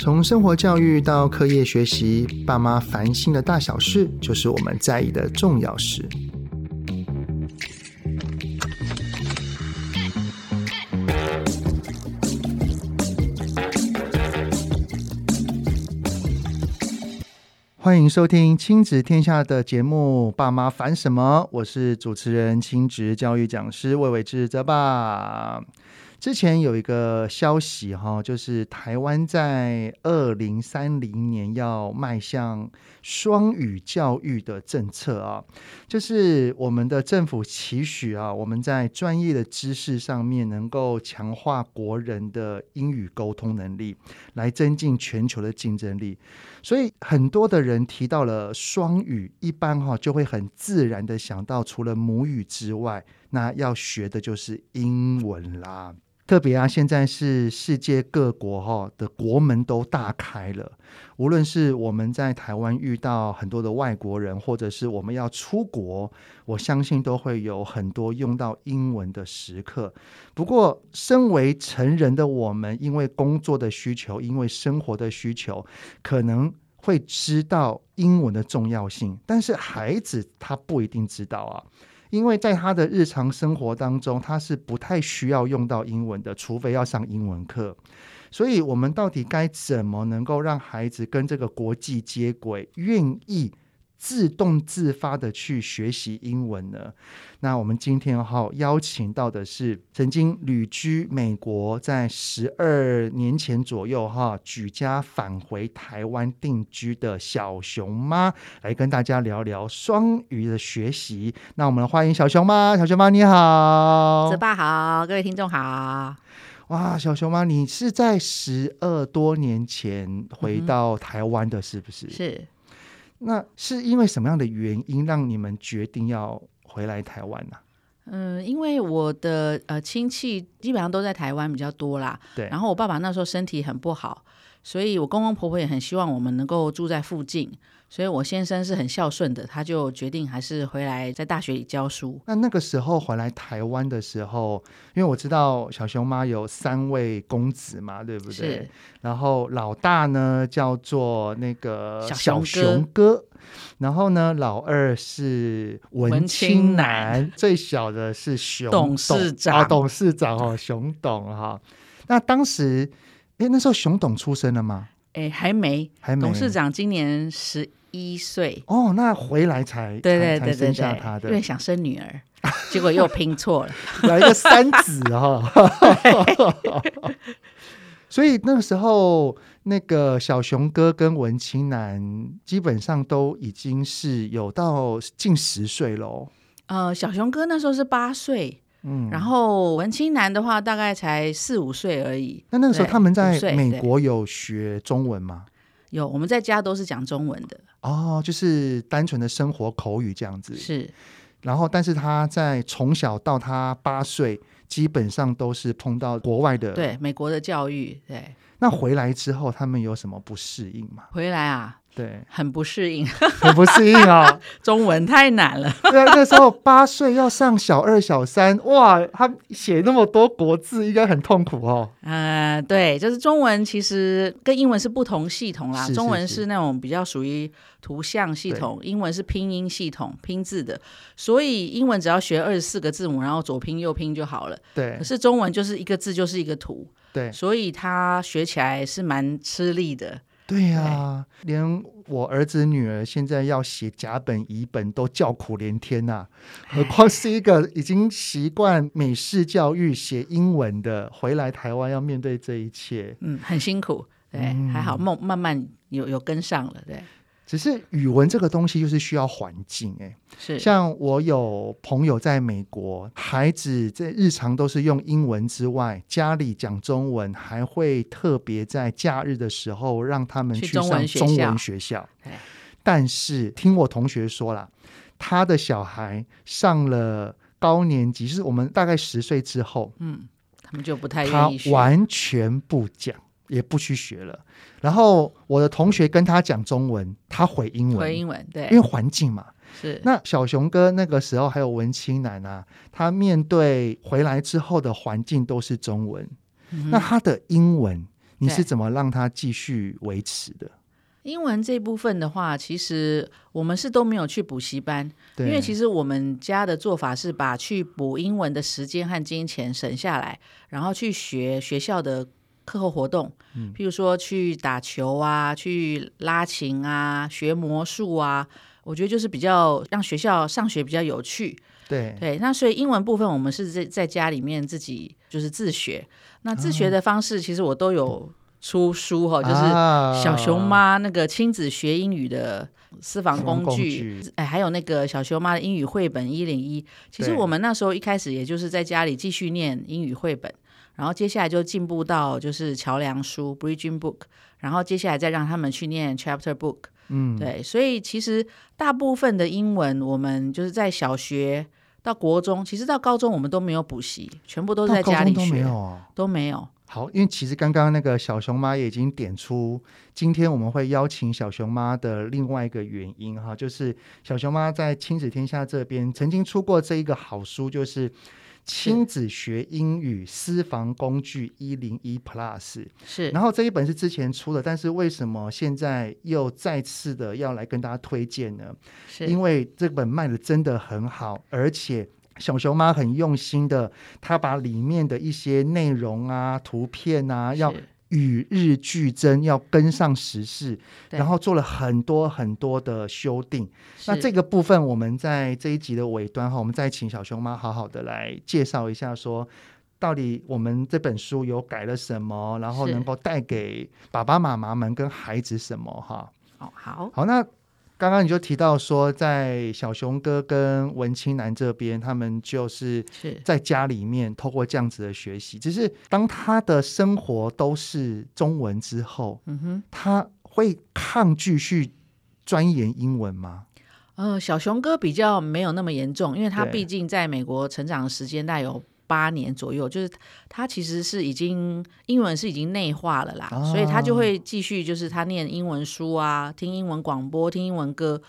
从生活教育到课业学习，爸妈烦心的大小事，就是我们在意的重要事。欢迎收听《亲子天下》的节目《爸妈烦什么》，我是主持人、亲职教育讲师魏玮志泽爸。之前有一个消息哈，就是台湾在二零三零年要迈向双语教育的政策啊，就是我们的政府期许啊，我们在专业的知识上面能够强化国人的英语沟通能力，来增进全球的竞争力。所以很多的人提到了双语，一般哈就会很自然的想到，除了母语之外，那要学的就是英文啦。特别啊，现在是世界各国哈的国门都大开了。无论是我们在台湾遇到很多的外国人，或者是我们要出国，我相信都会有很多用到英文的时刻。不过，身为成人的我们，因为工作的需求，因为生活的需求，可能会知道英文的重要性，但是孩子他不一定知道啊。因为在他的日常生活当中，他是不太需要用到英文的，除非要上英文课。所以，我们到底该怎么能够让孩子跟这个国际接轨，愿意自动自发的去学习英文呢？那我们今天哈邀请到的是曾经旅居美国，在十二年前左右哈举家返回台湾定居的小熊妈，来跟大家聊聊双语的学习。那我们欢迎小熊妈，小熊妈你好，泽爸好，各位听众好。哇，小熊妈，你是在十二多年前回到台湾的，是不是？嗯、是。那是因为什么样的原因让你们决定要回来台湾呢？嗯，因为我的呃亲戚基本上都在台湾比较多啦。对。然后我爸爸那时候身体很不好，所以我公公婆婆也很希望我们能够住在附近。所以我先生是很孝顺的，他就决定还是回来在大学里教书。那那个时候回来台湾的时候，因为我知道小熊妈有三位公子嘛，对不对？是。然后老大呢叫做那个小熊哥，然后呢老二是文青男，男最小的是熊董事长啊，董事长哦，熊董哈。那当时，哎，那时候熊董出生了吗？哎，还没，还没。董事长今年十。一岁哦，那回来才对对对对，生下他的，因为想生女儿，结果又拼错了，来一个三子哈。所以那个时候，那个小熊哥跟文青男基本上都已经是有到近十岁喽。呃，小熊哥那时候是八岁，嗯，然后文青男的话大概才四五岁而已。那那个时候他们在美国有学中文吗？有，我们在家都是讲中文的。哦，就是单纯的生活口语这样子。是，然后，但是他在从小到他八岁，基本上都是碰到国外的，对美国的教育。对，那回来之后，他们有什么不适应吗？回来啊。对，很不适应，很不适应啊、哦！中文太难了。对啊，那时候八岁要上小二、小三，哇，他写那么多国字，应该很痛苦哦。呃，对，就是中文其实跟英文是不同系统啦。是是是，中文是那种比较属于图像系统，英文是拼音系统，拼字的。所以英文只要学二十四个字母，然后左拼右拼就好了。对。可是中文就是一个字就是一个图。对。所以他学起来是蛮吃力的。对呀、啊，连我儿子女儿现在要写甲本乙本都叫苦连天呐、啊，何况是一个已经习惯美式教育写英文的，回来台湾要面对这一切，嗯，很辛苦，对，嗯、还好，慢慢慢有有跟上了，对。只是语文这个东西就是需要环境哎，是。像我有朋友在美国，孩子在日常都是用英文之外，家里讲中文，还会特别在假日的时候让他们去上中文学校。但是听我同学说了，他的小孩上了高年级，就是我们大概十岁之后，嗯，他们就不太愿意，他完全不讲。也不去学了，然后我的同学跟他讲中文，他回英文，回英文，对，因为环境嘛。是。那小熊哥那个时候还有文青男啊，他面对回来之后的环境都是中文，嗯、那他的英文你是怎么让他继续维持的？英文这部分的话，其实我们是都没有去补习班，因为其实我们家的做法是把去补英文的时间和金钱省下来，然后去学学校的课后活动，嗯，譬如说去打球啊，去拉琴啊，学魔术啊，我觉得就是比较让学校上学比较有趣。对。对，那所以英文部分我们是在在家里面自己就是自学，那自学的方式其实我都有。出书哈，就是小熊妈那个亲子学英语的私房工具，工具。哎，还有那个小熊妈的英语绘本一零一。其实我们那时候一开始也就是在家里继续念英语绘本，然后接下来就进步到就是桥梁书 （Bridging Book），然后接下来再让他们去念 Chapter Book。嗯，对，所以其实大部分的英文我们就是在小学到国中，其实到高中我们都没有补习，全部都是在家里学，都没有，都没有。好，因为其实刚刚那个小熊妈也已经点出，今天我们会邀请小熊妈的另外一个原因哈，就是小熊妈在亲子天下这边曾经出过这一个好书，就是《亲子学英语私房工具一零一 Plus》。是，然后这一本是之前出的，但是为什么现在又再次的要来跟大家推荐呢？是因为这本卖的真的很好，而且。小熊妈很用心的，她把里面的一些内容啊、图片啊，要与日俱增，要跟上时事，然后做了很多很多的修订。那这个部分，我们在这一集的尾端哈，我们再请小熊妈好好的来介绍一下，说到底我们这本书有改了什么，然后能够带给爸爸妈妈们跟孩子什么哈？好好好，那。刚刚你就提到说，在小熊哥跟文青男这边，他们就是在家里面透过这样子的学习。只是当他的生活都是中文之后，嗯哼，他会抗拒去钻研英文吗？呃，小熊哥比较没有那么严重，因为他毕竟在美国成长的时间大有。八年左右，就是他其实是已经英文是已经内化了啦，哦、所以他就会继续就是他念英文书啊，听英文广播，听英文歌。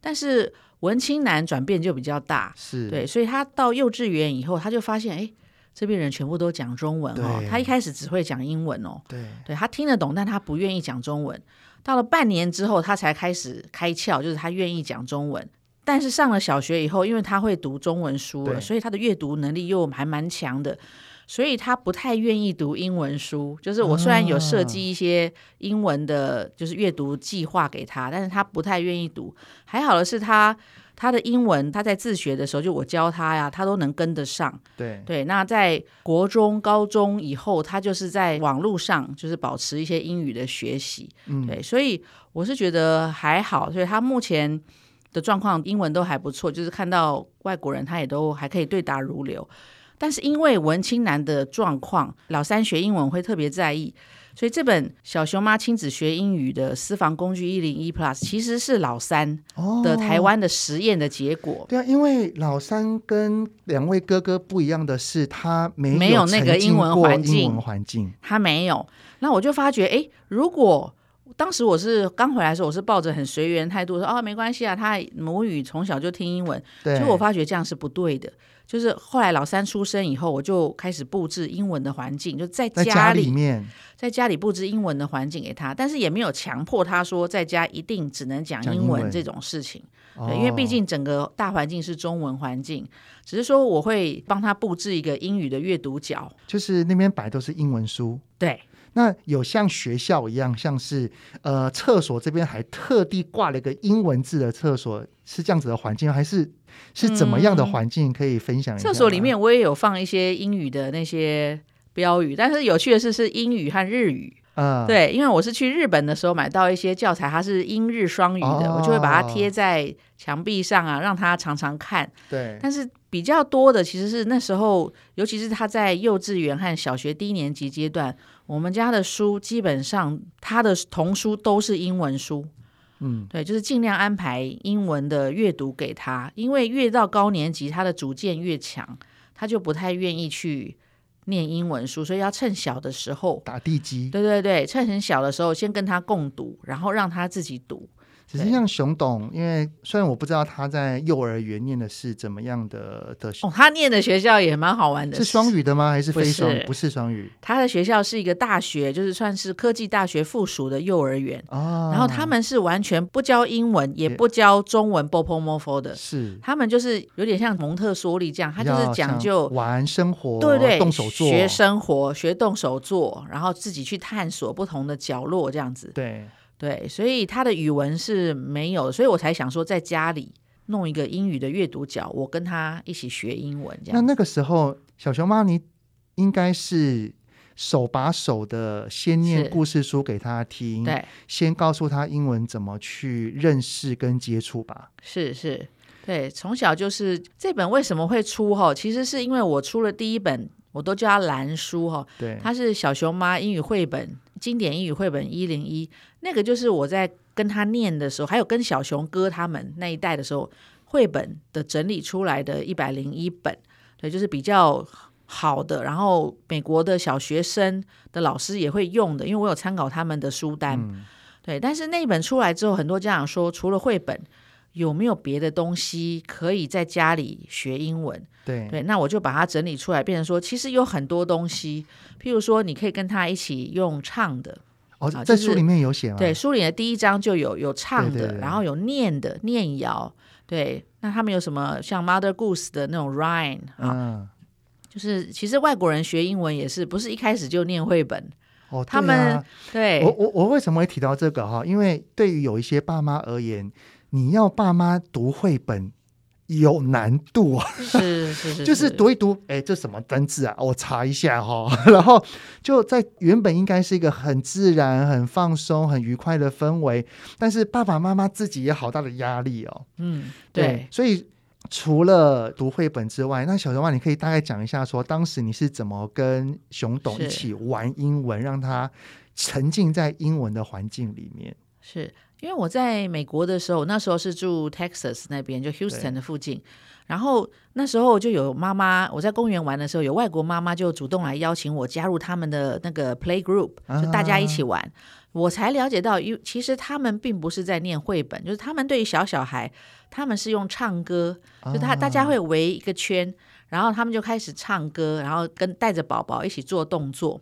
但是文青男转变就比较大，是对，所以他到幼稚园以后，他就发现，哎，这边人全部都讲中文哦。他一开始只会讲英文哦，对，对他听得懂，但他不愿意讲中文。到了半年之后，他才开始开窍，就是他愿意讲中文。但是上了小学以后，因为他会读中文书了，所以他的阅读能力又还蛮强的，所以他不太愿意读英文书。就是我虽然有设计一些英文的，就是阅读计划给他，但是他不太愿意读。还好的是他他的英文，他在自学的时候，就我教他呀，他都能跟得上。对对，那在国中、高中以后，他就是在网络上就是保持一些英语的学习。嗯，对，所以我是觉得还好，所以他目前。的状况，英文都还不错，就是看到外国人，他也都还可以对答如流。但是因为文青男的状况，老三学英文会特别在意，所以这本小熊妈亲子学英语的私房工具一零一 Plus 其实是老三的台湾的实验的结果。哦。对啊，因为老三跟两位哥哥不一样的是，他没没有那个英文环境，英文环境他没有。那我就发觉，哎，如果当时我是刚回来的时候，我是抱着很随缘态度说：“哦，没关系啊，他母语从小就听英文。”对。结果我发觉这样是不对的。就是后来老三出生以后，我就开始布置英文的环境，就在家里，在家里面，在家里布置英文的环境给他，但是也没有强迫他说在家一定只能讲英文这种事情。对，因为毕竟整个大环境是中文环境，只是说我会帮他布置一个英语的阅读角，就是那边摆都是英文书。对。那有像学校一样，像是呃厕所这边还特地挂了一个英文字的厕所，是这样子的环境，还是是怎么样的环境？可以分享一下。厕所里面我也有放一些英语的那些标语，但是有趣的是是英语和日语。嗯，对，因为我是去日本的时候买到一些教材，它是英日双语的，哦、我就会把它贴在墙壁上啊，让他常常看。对，但是比较多的其实是那时候，尤其是他在幼稚园和小学低年级阶段，我们家的书基本上他的童书都是英文书。嗯，对，就是尽量安排英文的阅读给他，因为越到高年级，他的主见越强，他就不太愿意去。念英文书，所以要趁小的时候打地基。对对对，趁很小的时候先跟他共读，然后让他自己读。只是像熊董，因为虽然我不知道他在幼儿园念的是怎么样的的哦，他念的学校也蛮好玩的，是双语的吗？还是非双？不是，不是双语。他的学校是一个大学，就是算是科技大学附属的幼儿园哦。然后他们是完全不教英文，也不教中文，bopomofo 的。是，他们就是有点像蒙特梭利这样，他就是讲究玩生活，对对，动手做，学生活，学动手做，然后自己去探索不同的角落，这样子。对。对，所以他的语文是没有，所以我才想说在家里弄一个英语的阅读角，我跟他一起学英文这样。那那个时候，小熊妈，你应该是手把手的先念故事书给他听，对，先告诉他英文怎么去认识跟接触吧。是是，对，从小就是这本为什么会出哈？其实是因为我出了第一本，我都叫它蓝书哈。对，它是小熊妈英语绘本。经典英语绘本一零一，那个就是我在跟他念的时候，还有跟小熊哥他们那一代的时候，绘本的整理出来的一百零一本，对，就是比较好的。然后美国的小学生的老师也会用的，因为我有参考他们的书单，嗯、对。但是那一本出来之后，很多家长说，除了绘本，有没有别的东西可以在家里学英文？对对，那我就把它整理出来，变成说，其实有很多东西，譬如说，你可以跟他一起用唱的。哦，在书里面有写吗？对，书里的第一章就有有唱的，对对对，然后有念的念谣。对，那他们有什么像 Mother Goose 的那种 rhyme 啊？嗯，就是其实外国人学英文也是不是一开始就念绘本？哦，他们对，我我我为什么会提到这个哈？因为对于有一些爸妈而言，你要爸妈读绘本。有难度啊，是是 是，就是读一读，哎，这什么单字啊？我查一下哈，然后就在原本应该是一个很自然、很放松、很愉快的氛围，但是爸爸妈妈自己也好大的压力哦。嗯，对，对，所以除了读绘本之外，那小熊妈，你可以大概讲一下，说当时你是怎么跟熊董一起玩英文，让他沉浸在英文的环境里面？是。因为我在美国的时候，那时候是住 Texas 那边，就 Houston 的附近。然后那时候就有妈妈，我在公园玩的时候，有外国妈妈就主动来邀请我加入他们的那个 Play Group，就大家一起玩。啊、我才了解到，因其实他们并不是在念绘本，就是他们对于小小孩，他们是用唱歌，就他大家会围一个圈，然后他们就开始唱歌，然后跟带着宝宝一起做动作。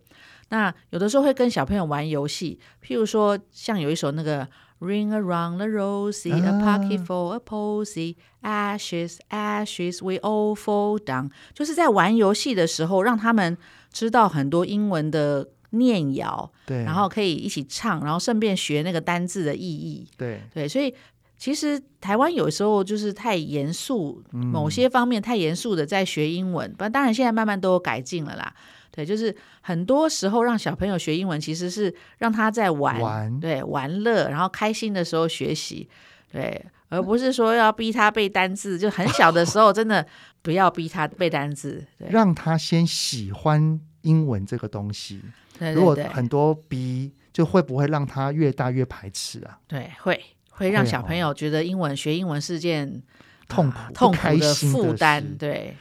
那有的时候会跟小朋友玩游戏，譬如说像有一首那个。Ring around the rosy,、啊、a pocket for a posy, ashes, ashes, we all fall down。就是在玩游戏的时候，让他们知道很多英文的念谣，对，然后可以一起唱，然后顺便学那个单字的意义，对对。所以其实台湾有时候就是太严肃，嗯、某些方面太严肃的在学英文，不，当然现在慢慢都有改进了啦。对，就是很多时候让小朋友学英文，其实是让他在玩，玩对，玩乐，然后开心的时候学习，对，而不是说要逼他背单字。就很小的时候，真的不要逼他背单字，对，让他先喜欢英文这个东西。对对对，如果很多逼，就会不会让他越大越排斥啊？对，会会让小朋友觉得英文、哦、学英文是件痛苦、啊、痛苦的负担。的对，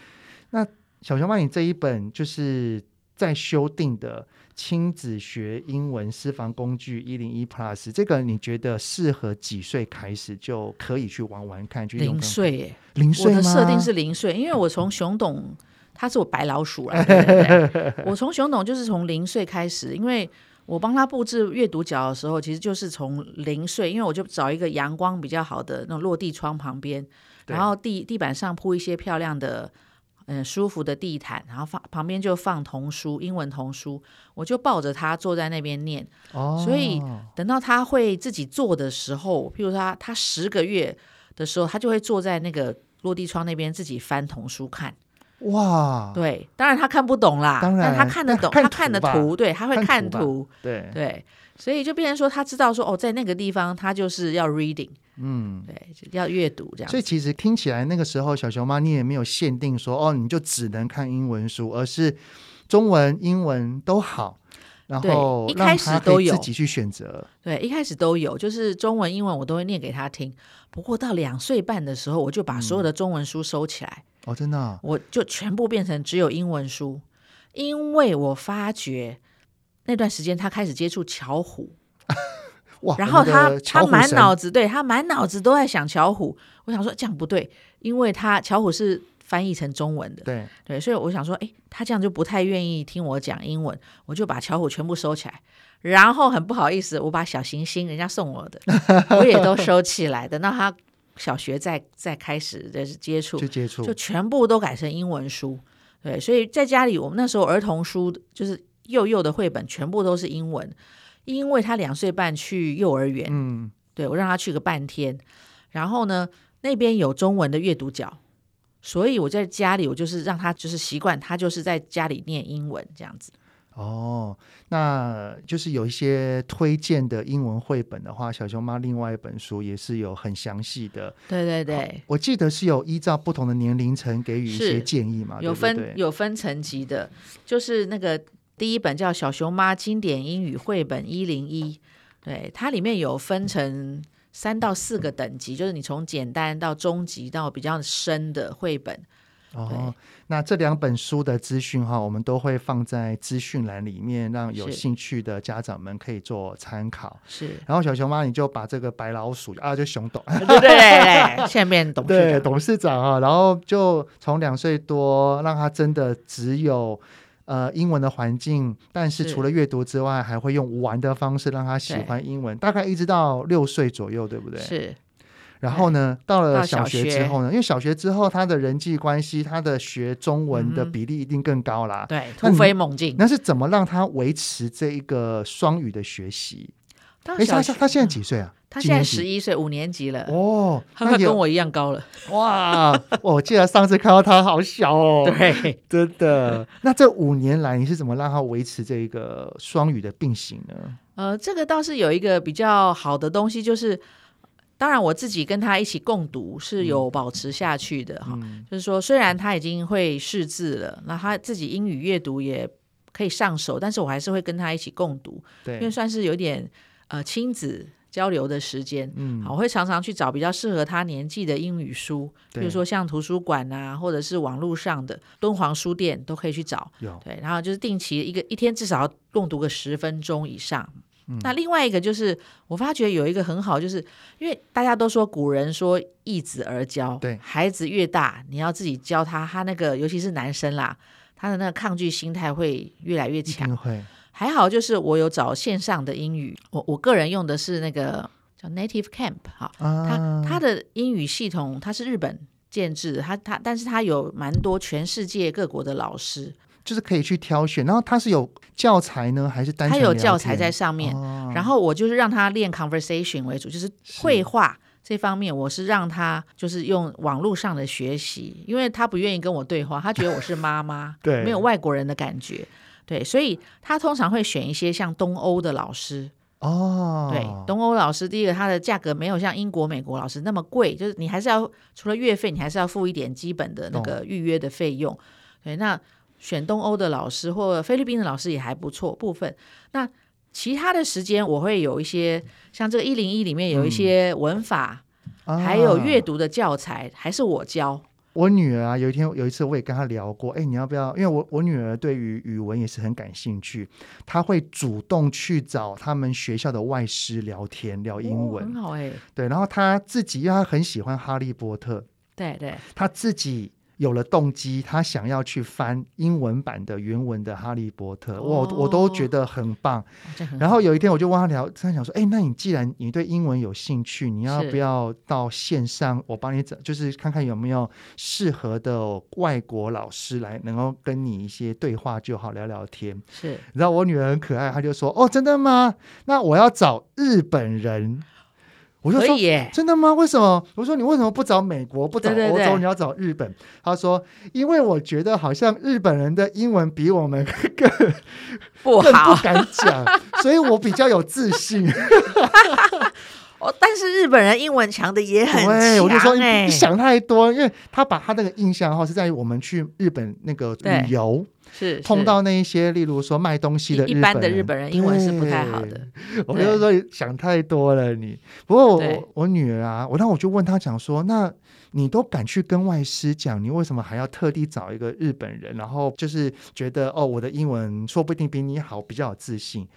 那小熊妈，你这一本就是。在修订的亲子学英文私房工具一零一 Plus，这个你觉得适合几岁开始就可以去玩玩看？零岁耶，零岁吗？我的设定是零岁，因为我从熊董，他是我白老鼠啊，对对对我从熊董就是从零岁开始，因为我帮他布置阅读角的时候，其实就是从零岁，因为我就找一个阳光比较好的那种落地窗旁边，然后地地板上铺一些漂亮的。嗯，舒服的地毯，然后放旁边就放童书，英文童书，我就抱着他坐在那边念。哦，所以等到他会自己坐的时候，譬如说他他十个月的时候，他就会坐在那个落地窗那边自己翻童书看。哇，对，当然他看不懂啦，当然但他看得懂，他看的图，对，他会看图，看图对对，所以就变成说他知道说哦，在那个地方他就是要 reading。嗯，对，要阅读这样。所以其实听起来那个时候，小熊妈你也没有限定说哦，你就只能看英文书，而是中文、英文都好。然后一开始都有自己去选择。对，一开始都有，就是中文、英文我都会念给他听。不过到两岁半的时候，我就把所有的中文书收起来。嗯、哦，真的、啊，我就全部变成只有英文书，因为我发觉那段时间他开始接触巧虎。哇，然后他他满脑子，神对他满脑子都在想巧虎。我想说这样不对，因为他巧虎是翻译成中文的，对对，所以我想说，哎，他这样就不太愿意听我讲英文，我就把巧虎全部收起来。然后很不好意思，我把小行星人家送我的，我也都收起来的。那他小学再再开始的接触，就接触，就全部都改成英文书。对，所以在家里，我们那时候儿童书就是幼幼的绘本，全部都是英文。因为他两岁半去幼儿园，嗯，对，我让他去个半天，然后呢，那边有中文的阅读角，所以我在家里，我就是让他就是习惯，他就是在家里念英文这样子。哦，那就是有一些推荐的英文绘本的话，小熊妈另外一本书也是有很详细的。对对对，我记得是有依照不同的年龄层给予一些建议嘛，有分有分层级的，就是那个第一本叫《小熊妈经典英语绘本一零一》，对，它里面有分成三到四个等级，就是你从简单到中级到比较深的绘本。哦，那这两本书的资讯哈，我们都会放在资讯栏里面，让有兴趣的家长们可以做参考。是，然后小熊妈你就把这个白老鼠啊，就熊董，对对对对，下面董事长对董事长啊，然后就从两岁多，让他真的只有呃英文的环境，但是除了阅读之外，还会用玩的方式让他喜欢英文，大概一直到六岁左右，对不对？是。然后呢，到了小学学之后呢，因为小学之后他的人际关系，他的学中文的比例一定更高啦。嗯、对，突飞猛进。那是怎么让他维持这一个双语的学习？哎，他他现在几岁啊？他现在十一岁，五年级了。哦，他快跟我一样高了。哇！我记得上次看到他好小哦。对，真的。那这五年来，你是怎么让他维持这个双语的并行呢？呃，这个倒是有一个比较好的东西，就是。当然，我自己跟他一起共读是有保持下去的哈、嗯。就是说，虽然他已经会识字了，那他自己英语阅读也可以上手，但是我还是会跟他一起共读，对，因为算是有点呃亲子交流的时间。嗯，好，我会常常去找比较适合他年纪的英语书，比如说像图书馆啊，或者是网络上的敦煌书店都可以去找。有对，然后就是定期一个一天至少要共读个十分钟以上。那另外一个就是，我发觉有一个很好，就是因为大家都说古人说易子而教，对，孩子越大，你要自己教他，他那个尤其是男生啦，他的那个抗拒心态会越来越强。还好就是我有找线上的英语，我我个人用的是那个叫 Native Camp 哈，他他的英语系统它是日本建制的，他他但是他有蛮多全世界各国的老师。就是可以去挑选，然后它是有教材呢，还是单纯？它有教材在上面，哦，然后我就是让他练 conversation 为主，就是会话这方面，我是让他就是用网络上的学习，因为他不愿意跟我对话，他觉得我是妈妈，对，没有外国人的感觉，对，所以他通常会选一些像东欧的老师哦，对，东欧老师，第一个他的价格没有像英国、美国老师那么贵，就是你还是要除了月费，你还是要付一点基本的那个预约的费用，对，那。选东欧的老师或菲律宾的老师也还不错。部分那其他的时间，我会有一些像这个一零一里面有一些文法，嗯、还有阅读的教材，啊、还是我教。我女儿啊，有一天有一次我也跟她聊过，哎，你要不要？因为我我女儿对于语文也是很感兴趣，她会主动去找他们学校的外师聊天聊英文，哦、很好哎。对，然后她自己，因为她很喜欢哈利波特，对对，她自己。有了动机，他想要去翻英文版的原文的《哈利波特》，我我都觉得很棒。然后有一天我就问他聊，他想说：“哎，那你既然你对英文有兴趣，你要不要到线上，我帮你找，就是看看有没有适合的外国老师来，能够跟你一些对话就好，聊聊天。”是。然后我女儿很可爱，她就说：“哦，真的吗？那我要找日本人。”我就说，真的吗？为什么？我说你为什么不找美国，不找欧洲，对对对，你要找日本？他说，因为我觉得好像日本人的英文比我们 更不好，敢讲，所以我比较有自信。哦，但是日本人英文强的也很强，欸，我就说你，你想太多，因为他把他那个印象哈是在于我们去日本那个旅游。是碰到那一些，例如说卖东西的一般的日本人，英文是不太好的。我就说想太多了你，你不过我我女儿啊，我那我就问她讲说，那你都敢去跟外师讲，你为什么还要特地找一个日本人？然后就是觉得哦，我的英文说不定比你好，比较有自信。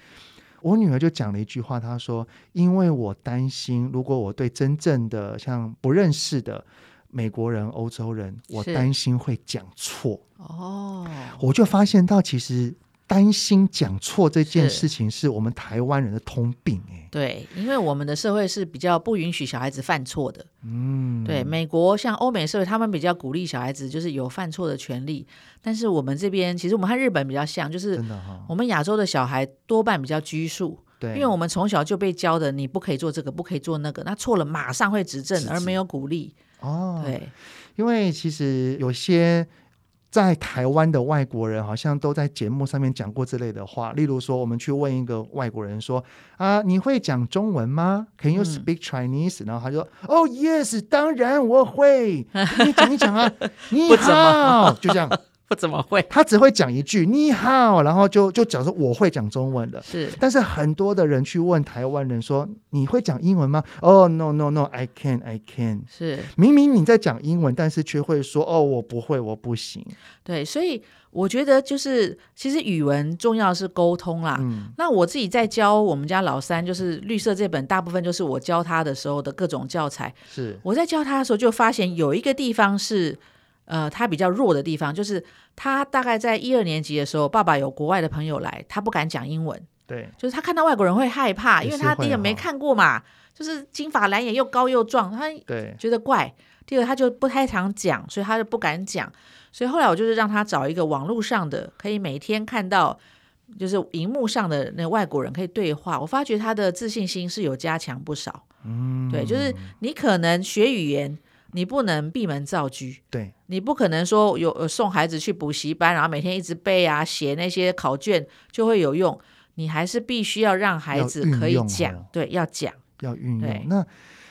我女儿就讲了一句话，她说：“因为我担心，如果我对真正的像不认识的美国人、欧洲人，我担心会讲错。”哦，我就发现到其实。担心讲错这件事情是我们台湾人的通病哎，对，因为我们的社会是比较不允许小孩子犯错的，嗯，对，美国像欧美社会，他们比较鼓励小孩子就是有犯错的权利，但是我们这边其实我们和日本比较像，就是我们亚洲的小孩多半比较拘束，对，因为我们从小就被教的你不可以做这个，不可以做那个，那错了马上会指正，而没有鼓励哦，对，因为其实有些。在台湾的外国人好像都在节目上面讲过这类的话，例如说，我们去问一个外国人说：“啊，你会讲中文吗？Can you speak Chinese？” 然后他说：“哦，Yes，当然我会。你讲一讲啊，你好，就这样。”不怎么会，他只会讲一句“你好”，然后就就讲说我会讲中文的。是，但是很多的人去问台湾人说：“你会讲英文吗？”哦，no no no，I can，I can。是，明明你在讲英文，但是却会说：“哦，我不会，我不行。”对，所以我觉得就是其实语文重要是沟通啦。嗯，那我自己在教我们家老三，就是绿色这本，大部分就是我教他的时候的各种教材。是，我在教他的时候就发现有一个地方是。呃，他比较弱的地方就是他大概在一二年级的时候，爸爸有国外的朋友来，他不敢讲英文。对，就是他看到外国人会害怕，因为他第一个没看过嘛，就是金发蓝眼又高又壮，他觉得怪。第二，他就不太常讲，所以他就不敢讲。所以后来我就是让他找一个网络上的，可以每天看到，就是荧幕上的那外国人可以对话。我发觉他的自信心是有加强不少。嗯，对，就是你可能学语言。你不能闭门造车，对，你不可能说有送孩子去补习班，然后每天一直背啊写那些考卷就会有用。你还是必须要让孩子可以讲，哦、对，要讲，要运用。那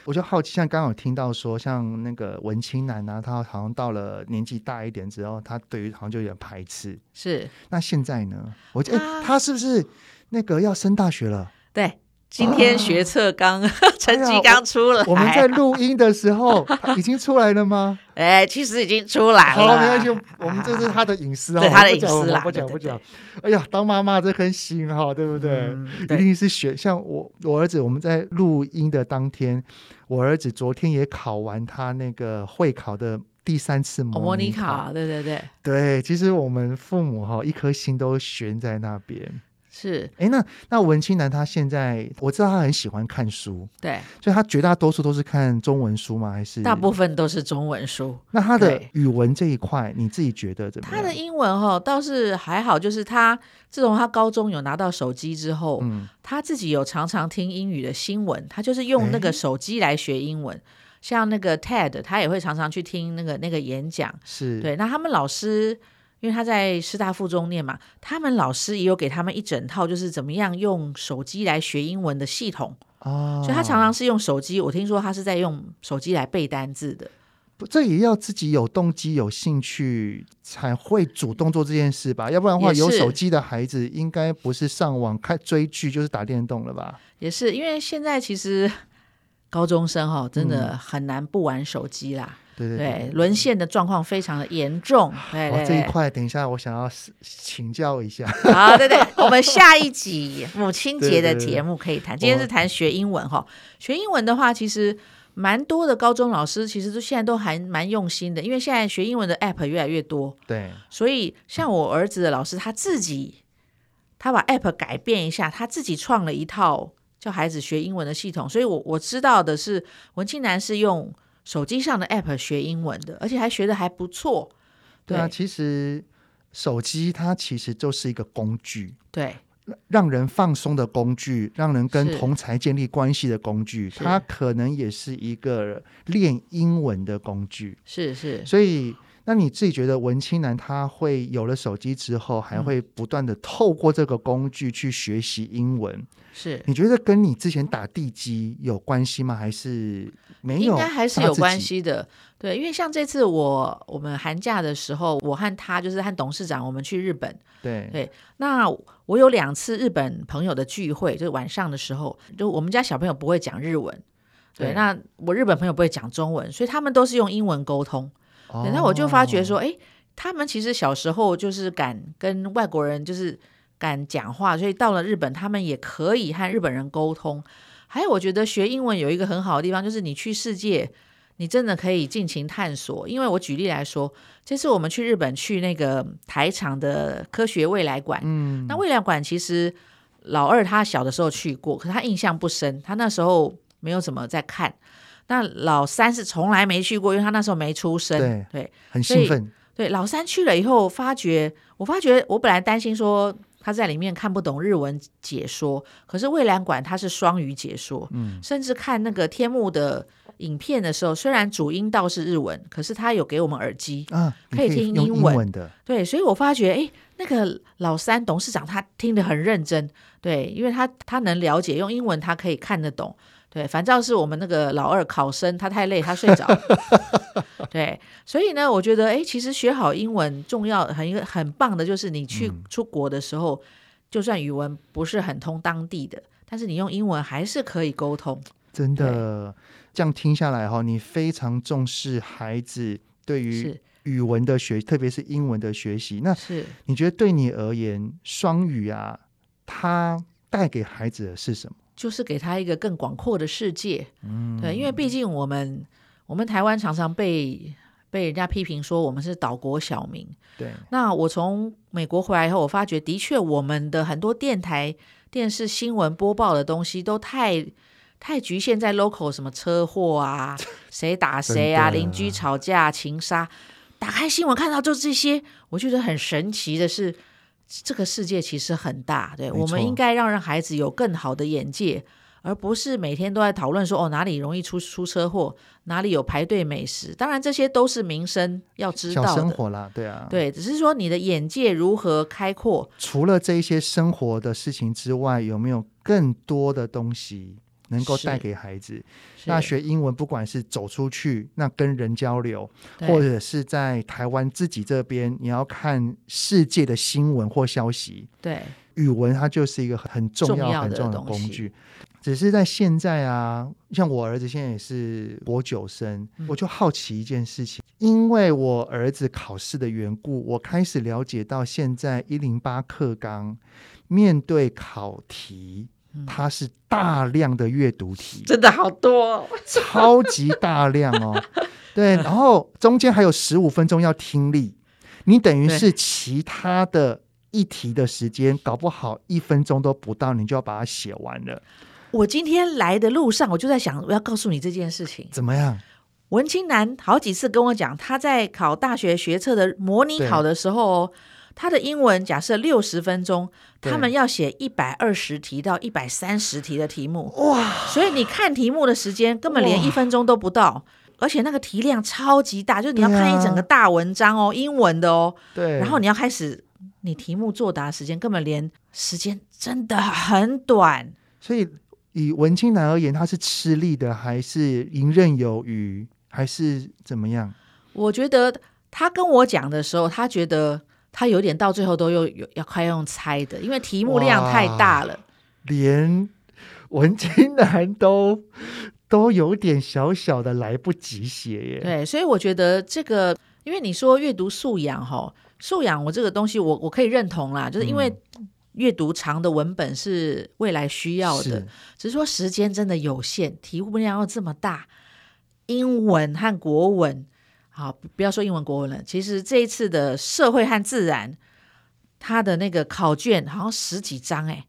我就好奇，像刚刚有听到说，像那个文青男啊，他好像到了年纪大一点之后，他对于好像就有点排斥。是，那现在呢？我觉得、啊欸、他是不是那个要升大学了？对。今天学测刚 成绩刚出来，我们在录音的时候 已经出来了吗？哎，其实已经出来了。好，没关系，我们这是他的隐私啊，他的隐私啦，不讲不讲。哎呀，当妈妈这颗心哈，对不对？一定是学像我，我儿子，我们在录音的当天，我儿子昨天也考完他那个会考的第三次模拟考，对对对对。其实我们父母哈，一颗心都悬在那边。是，哎，那那文青男他现在我知道他很喜欢看书，对，所以他绝大多数都是看中文书吗？还是大部分都是中文书？那他的语文这一块，你自己觉得怎么样？他的英文哈倒是还好，就是他自从他高中有拿到手机之后，嗯，他自己有常常听英语的新闻，他就是用那个手机来学英文，像那个 TED，他也会常常去听那个那个演讲，是对。那他们老师。因为他在师大附中念嘛，他们老师也有给他们一整套，就是怎么样用手机来学英文的系统哦。所以他常常是用手机，我听说他是在用手机来背单字的。不，这也要自己有动机、有兴趣才会主动做这件事吧？要不然的话，有手机的孩子应该不是上网看追剧，就是打电动了吧？也是，因为现在其实高中生哈、哦，真的很难不玩手机啦。嗯对对对，沦陷的状况非常的严重。对，对，对，这一块等一下我想要请教一下。好，对对，我们下一集母亲节的节目可以谈。今天是谈学英文哈，学英文的话，其实蛮多的高中老师其实都现在都还蛮用心的，因为现在学英文的 app 越来越多。对，所以像我儿子的老师，他自己他把 app 改变一下，他自己创了一套教孩子学英文的系统。所以我我知道的是，文青男是用。手机上的 app 学英文的，而且还学的还不错。对啊，其实手机它其实就是一个工具，对，让人放松的工具，让人跟同才建立关系的工具，它可能也是一个练英文的工具。是是，所以。那你自己觉得文青男他会有了手机之后，还会不断的透过这个工具去学习英文？是你觉得跟你之前打地基有关系吗？还是没有？应该还是有关系的。对，因为像这次我我们寒假的时候，我和他就是和董事长我们去日本。对对，那我有两次日本朋友的聚会，就是晚上的时候，就我们家小朋友不会讲日文，对，对，那我日本朋友不会讲中文，所以他们都是用英文沟通。然后我就发觉说，哎，他们其实小时候就是敢跟外国人就是敢讲话，所以到了日本，他们也可以和日本人沟通。还有，我觉得学英文有一个很好的地方，就是你去世界，你真的可以尽情探索。因为我举例来说，这次我们去日本去那个台场的科学未来馆，嗯，那未来馆其实老二他小的时候去过，可是他印象不深，他那时候没有怎么在看。那老三是从来没去过，因为他那时候没出生，对，对很兴奋。对，老三去了以后，发觉我发觉我本来担心说。他在里面看不懂日文解说，可是蔚蓝馆它是双语解说，嗯，甚至看那个天幕的影片的时候，虽然主音道是日文，可是他有给我们耳机啊，可以听英文，英文的。对，所以我发觉，哎，那个老三董事长他听得很认真，对，因为他他能了解用英文，他可以看得懂。对，反正是我们那个老二考生，他太累，他睡着。对，所以呢，我觉得，哎，其实学好英文重要，很一个很棒的，就是你去出国的时候，嗯、就算语文不是很通当地的，但是你用英文还是可以沟通。真的，这样听下来哈，你非常重视孩子对于语文的学，特别是英文的学习。那是你觉得对你而言，双语啊，它带给孩子的是什么？就是给他一个更广阔的世界，嗯，对，因为毕竟我们我们台湾常常被被人家批评说我们是岛国小民，对。那我从美国回来以后，我发觉的确我们的很多电台、电视新闻播报的东西都太太局限在 local，什么车祸啊，谁打谁啊，邻居吵架、情杀，打开新闻看到就这些，我觉得很神奇的是。这个世界其实很大，对，我们应该让让孩子有更好的眼界，而不是每天都在讨论说哦，哪里容易出出车祸，哪里有排队美食。当然这些都是民生要知道的，小生活啦，对啊，对，只是说你的眼界如何开阔。除了这一些生活的事情之外，有没有更多的东西？能够带给孩子，那学英文，不管是走出去，那跟人交流，或者是在台湾自己这边，你要看世界的新闻或消息，对，语文它就是一个很重要、很重要的工具。只是在现在啊，像我儿子现在也是国九生，嗯，我就好奇一件事情，因为我儿子考试的缘故，我开始了解到现在一零八课纲面对考题。它是大量的阅读题，真的好多哦，超级大量哦。对，然后中间还有十五分钟要听力，你等于是其他的一题的时间，搞不好一分钟都不到，你就要把它写完了。我今天来的路上，我就在想，我要告诉你这件事情。怎么样？文清男好几次跟我讲，他在考大学学测的模拟考的时候。他的英文假设六十分钟，他们要写一百二十题到一百三十题的题目，哇！所以你看题目的时间根本连一分钟都不到，而且那个题量超级大，就是你要看一整个大文章哦，英文的哦，对。然后你要开始，你题目作答时间根本连时间真的很短。所以以文青男而言，他是吃力的，还是游刃有余，还是怎么样？我觉得他跟我讲的时候，他觉得。他有点到最后都又有要快用猜的，因为题目量太大了，连文青男都都有点小小的来不及写耶。对，所以我觉得这个，因为你说阅读素养哈，素养我这个东西我我可以认同啦，就是因为阅读长的文本是未来需要的，是只是说时间真的有限，题目量又这么大，英文和国文。好，不要说英文、国文了。其实这一次的社会和自然，它的那个考卷好像十几张哎，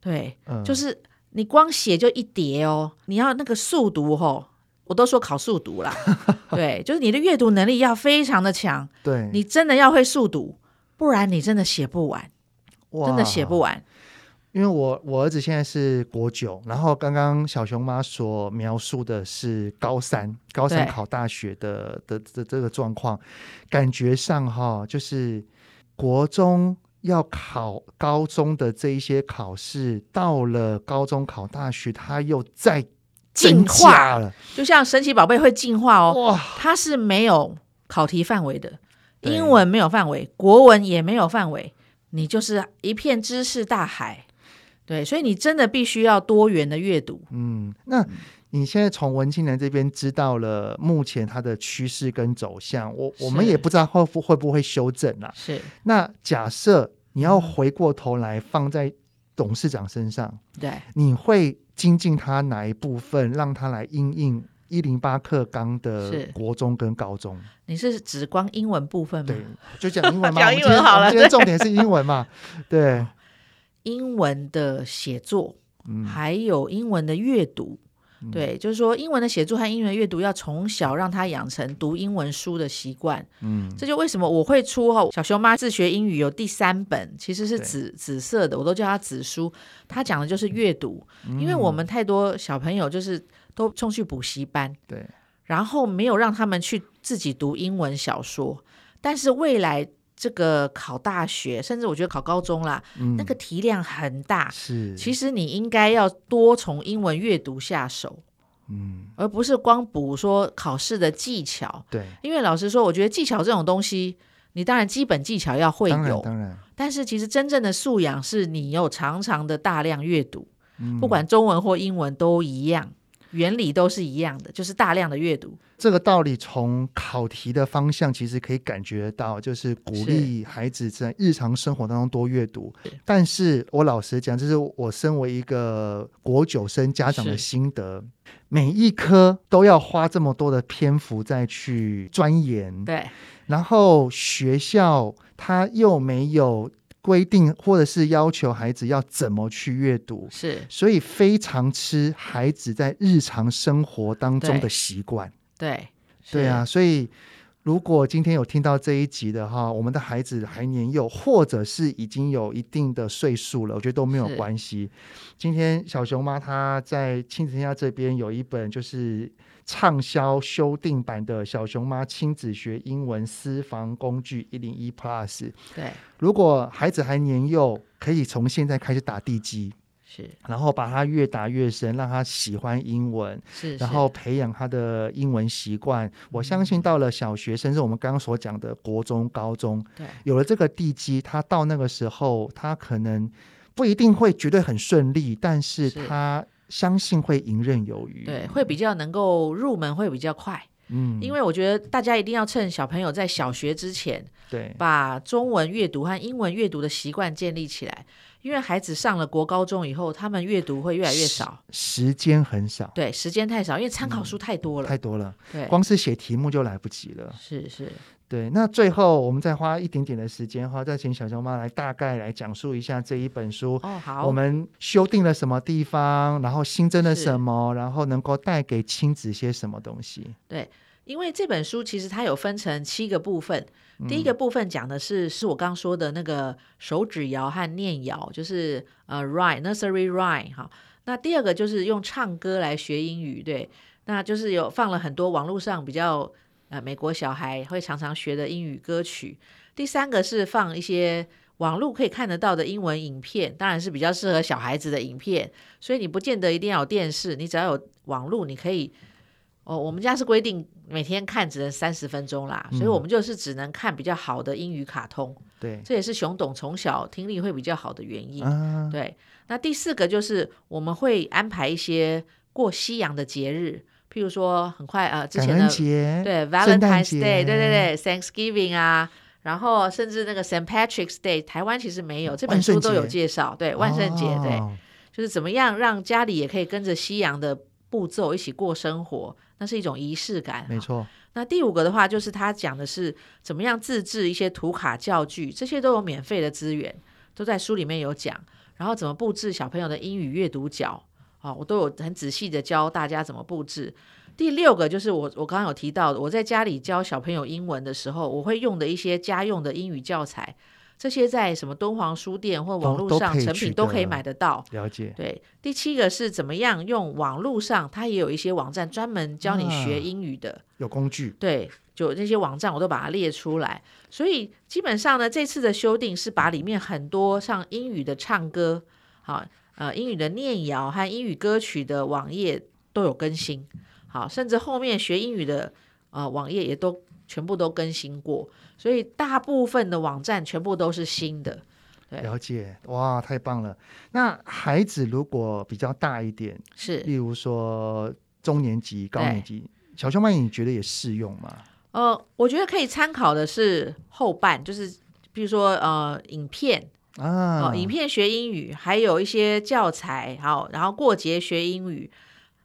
对、嗯，就是你光写就一叠哦。你要那个速读哦，我都说考速读啦。对，就是你的阅读能力要非常的强。对，你真的要会速读，不然你真的写不完，真的写不完。因为我我儿子现在是国九，然后刚刚小熊妈所描述的是高三，高三考大学的的的这个状况，感觉上哈，就是国中要考高中的这一些考试，到了高中考大学，它又再进化了，就像神奇宝贝会进化哦，哇，它是没有考题范围的，英文没有范围，国文也没有范围，你就是一片知识大海。对，所以你真的必须要多元的阅读。嗯，那你现在从文青人这边知道了目前它的趋势跟走向，我我们也不知道会不会不会修正啊。是。那假设你要回过头来放在董事长身上，对，你会精进他哪一部分，让他来应应一零八课纲的国中跟高中？你是指光英文部分吗？对，就讲英文嘛。讲英文好了，今天重点是英文嘛？对，英文的写作，嗯，还有英文的阅读。对，就是说英文的写作和英文阅读要从小让他养成读英文书的习惯。嗯，这就为什么我会出哈小熊妈自学英语有第三本，其实是紫紫色的，我都叫它紫书。它讲的就是阅读，因为我们太多小朋友就是都冲去补习班，对，然后没有让他们去自己读英文小说，但是未来。这个考大学，甚至我觉得考高中啦，嗯、那个题量很大。是，其实你应该要多从英文阅读下手，嗯，而不是光补说考试的技巧。对，因为老实说，我觉得技巧这种东西，你当然基本技巧要会有，当然，当然，但是其实真正的素养是你有常常的大量阅读，嗯、不管中文或英文都一样。原理都是一样的，就是大量的阅读。这个道理从考题的方向其实可以感觉到，就是鼓励孩子在日常生活当中多阅读。是。但是我老实讲，这是我身为一个国九生家长的心得，每一科都要花这么多的篇幅再去钻研。对。然后学校它又没有。规定或者是要求孩子要怎么去阅读，是，所以非常吃孩子在日常生活当中的习惯。对，对啊，所以如果今天有听到这一集的哈，我们的孩子还年幼，或者是已经有一定的岁数了，我觉得都没有关系。今天小熊妈她在亲子天下这边有一本就是。畅销修订版的小熊妈亲子学英文私房工具一零一 Plus。对，如果孩子还年幼，可以从现在开始打地基，是，然后把他越打越深，让他喜欢英文，是，是，然后培养他的英文习惯。我相信到了小学，甚至我们刚刚所讲的国中、高中，对，有了这个地基，他到那个时候，他可能不一定会绝对很顺利，但是他。相信会游刃有余，对，会比较能够入门，会比较快。嗯，因为我觉得大家一定要趁小朋友在小学之前，对，把中文阅读和英文阅读的习惯建立起来。因为孩子上了国高中以后，他们阅读会越来越少，时间很少，对，时间太少，因为参考书太多了，嗯、太多了，对，光是写题目就来不及了。是是。对，那最后我们再花一点点的时间哈，再请小熊妈来大概来讲述一下这一本书哦，好，我们修订了什么地方，然后新增了什么，然后能够带给亲子些什么东西？对，因为这本书其实它有分成七个部分，嗯、第一个部分讲的是是我刚刚说的那个手指谣和念谣，就是呃 rhyme nursery rhyme 哈，那第二个就是用唱歌来学英语，对，那就是有放了很多网络上比较。呃，美国小孩会常常学的英语歌曲。第三个是放一些网络可以看得到的英文影片，当然是比较适合小孩子的影片。所以你不见得一定要有电视，你只要有网络，你可以。哦，我们家是规定每天看只能三十分钟啦，嗯，所以我们就是只能看比较好的英语卡通。对，这也是熊董从小听力会比较好的原因。啊，对，那第四个就是我们会安排一些过西洋的节日。譬如说，很快呃，之前的对 Valentine's Day，对对对，Thanksgiving 啊，然后甚至那个 Saint Patrick's Day，台湾其实没有，这本书都有介绍。对，万圣节，对，就是怎么样让家里也可以跟着西洋的步骤一起过生活，那是一种仪式感。没错。那第五个的话，就是他讲的是怎么样自制一些图卡教具，这些都有免费的资源，都在书里面有讲。然后怎么布置小朋友的英语阅读角。啊，我都有很仔细的教大家怎么布置。第六个就是我我刚刚有提到的，我在家里教小朋友英文的时候，我会用的一些家用的英语教材，这些在什么敦煌书店或网络上成品都可以买得到。了解。对，第七个是怎么样用网络上，它也有一些网站专门教你学英语的，有工具。对，就这些网站我都把它列出来。所以基本上呢，这次的修订是把里面很多像英语的唱歌，好。呃，英语的念谣和英语歌曲的网页都有更新，好，甚至后面学英语的呃网页也都全部都更新过，所以大部分的网站全部都是新的。对，了解，哇，太棒了！那孩子如果比较大一点，是，例如说中年级、高年级，小熊妈，你觉得也适用吗？呃，我觉得可以参考的是后半，就是比如说呃影片。啊，哦，影片学英语，还有一些教材，好，然后过节学英语，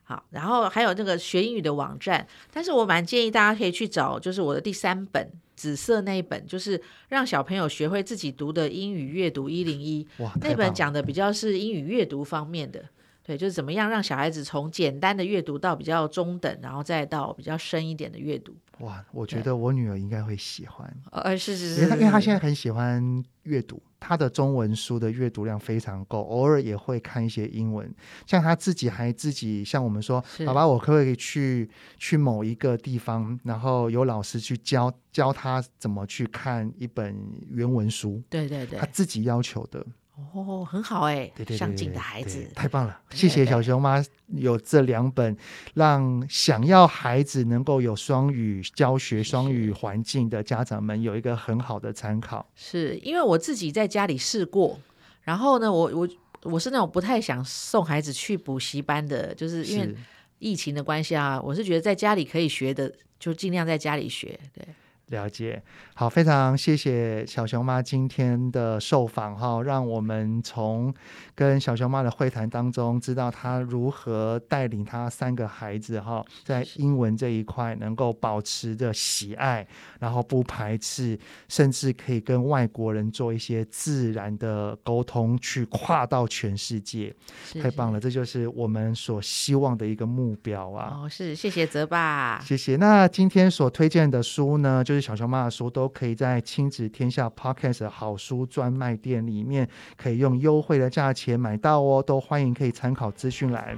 好，然后还有那个学英语的网站。但是我蛮建议大家可以去找，就是我的第三本紫色那一本，就是让小朋友学会自己读的英语阅读一零一。哇，那本讲的比较是英语阅读方面的。对，就是怎么样让小孩子从简单的阅读到比较中等，然后再到比较深一点的阅读。哇，我觉得我女儿应该会喜欢。呃，是是是，因为她因为她现在很喜欢阅读，她的中文书的阅读量非常够，偶尔也会看一些英文。像她自己还自己像我们说，爸爸，我可不可以去去某一个地方，然后有老师去教教她怎么去看一本原文书？对对对，她自己要求的。哦，很好哎，上进的孩子，太棒了！谢谢小熊妈有这两本，让想要孩子能够有双语教学、双语环境的家长们有一个很好的参考。是因为我自己在家里试过，然后呢，我我我是那种不太想送孩子去补习班的，就是因为疫情的关系啊，我是觉得在家里可以学的，就尽量在家里学，对。了解，好，非常谢谢小熊妈今天的受访哈，让我们从跟小熊妈的会谈当中，知道她如何带领她三个孩子哈，在英文这一块能够保持着喜爱，然后不排斥，甚至可以跟外国人做一些自然的沟通，去跨到全世界，太棒了，这就是我们所希望的一个目标啊！哦，是，谢谢泽爸，谢谢。那今天所推荐的书呢，就是。小熊妈的书都可以在亲子天下 Podcast 好书专卖店里面，可以用优惠的价钱买到哦，都欢迎可以参考资讯栏。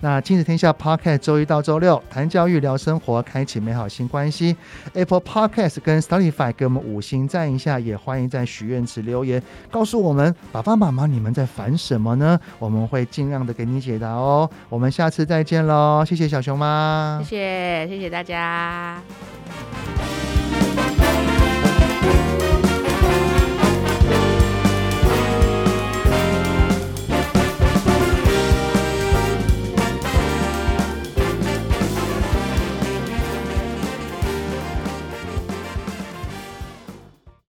那亲子天下 Podcast 周一到周六谈教育聊生活，开启美好新关系。Apple Podcast 跟 Spotify 给我们五星赞一下，也欢迎在许愿池留言告诉我们爸爸妈妈你们在烦什么呢？我们会尽量的给你解答哦。我们下次再见喽，谢谢小熊妈，谢谢谢谢大家。Bye.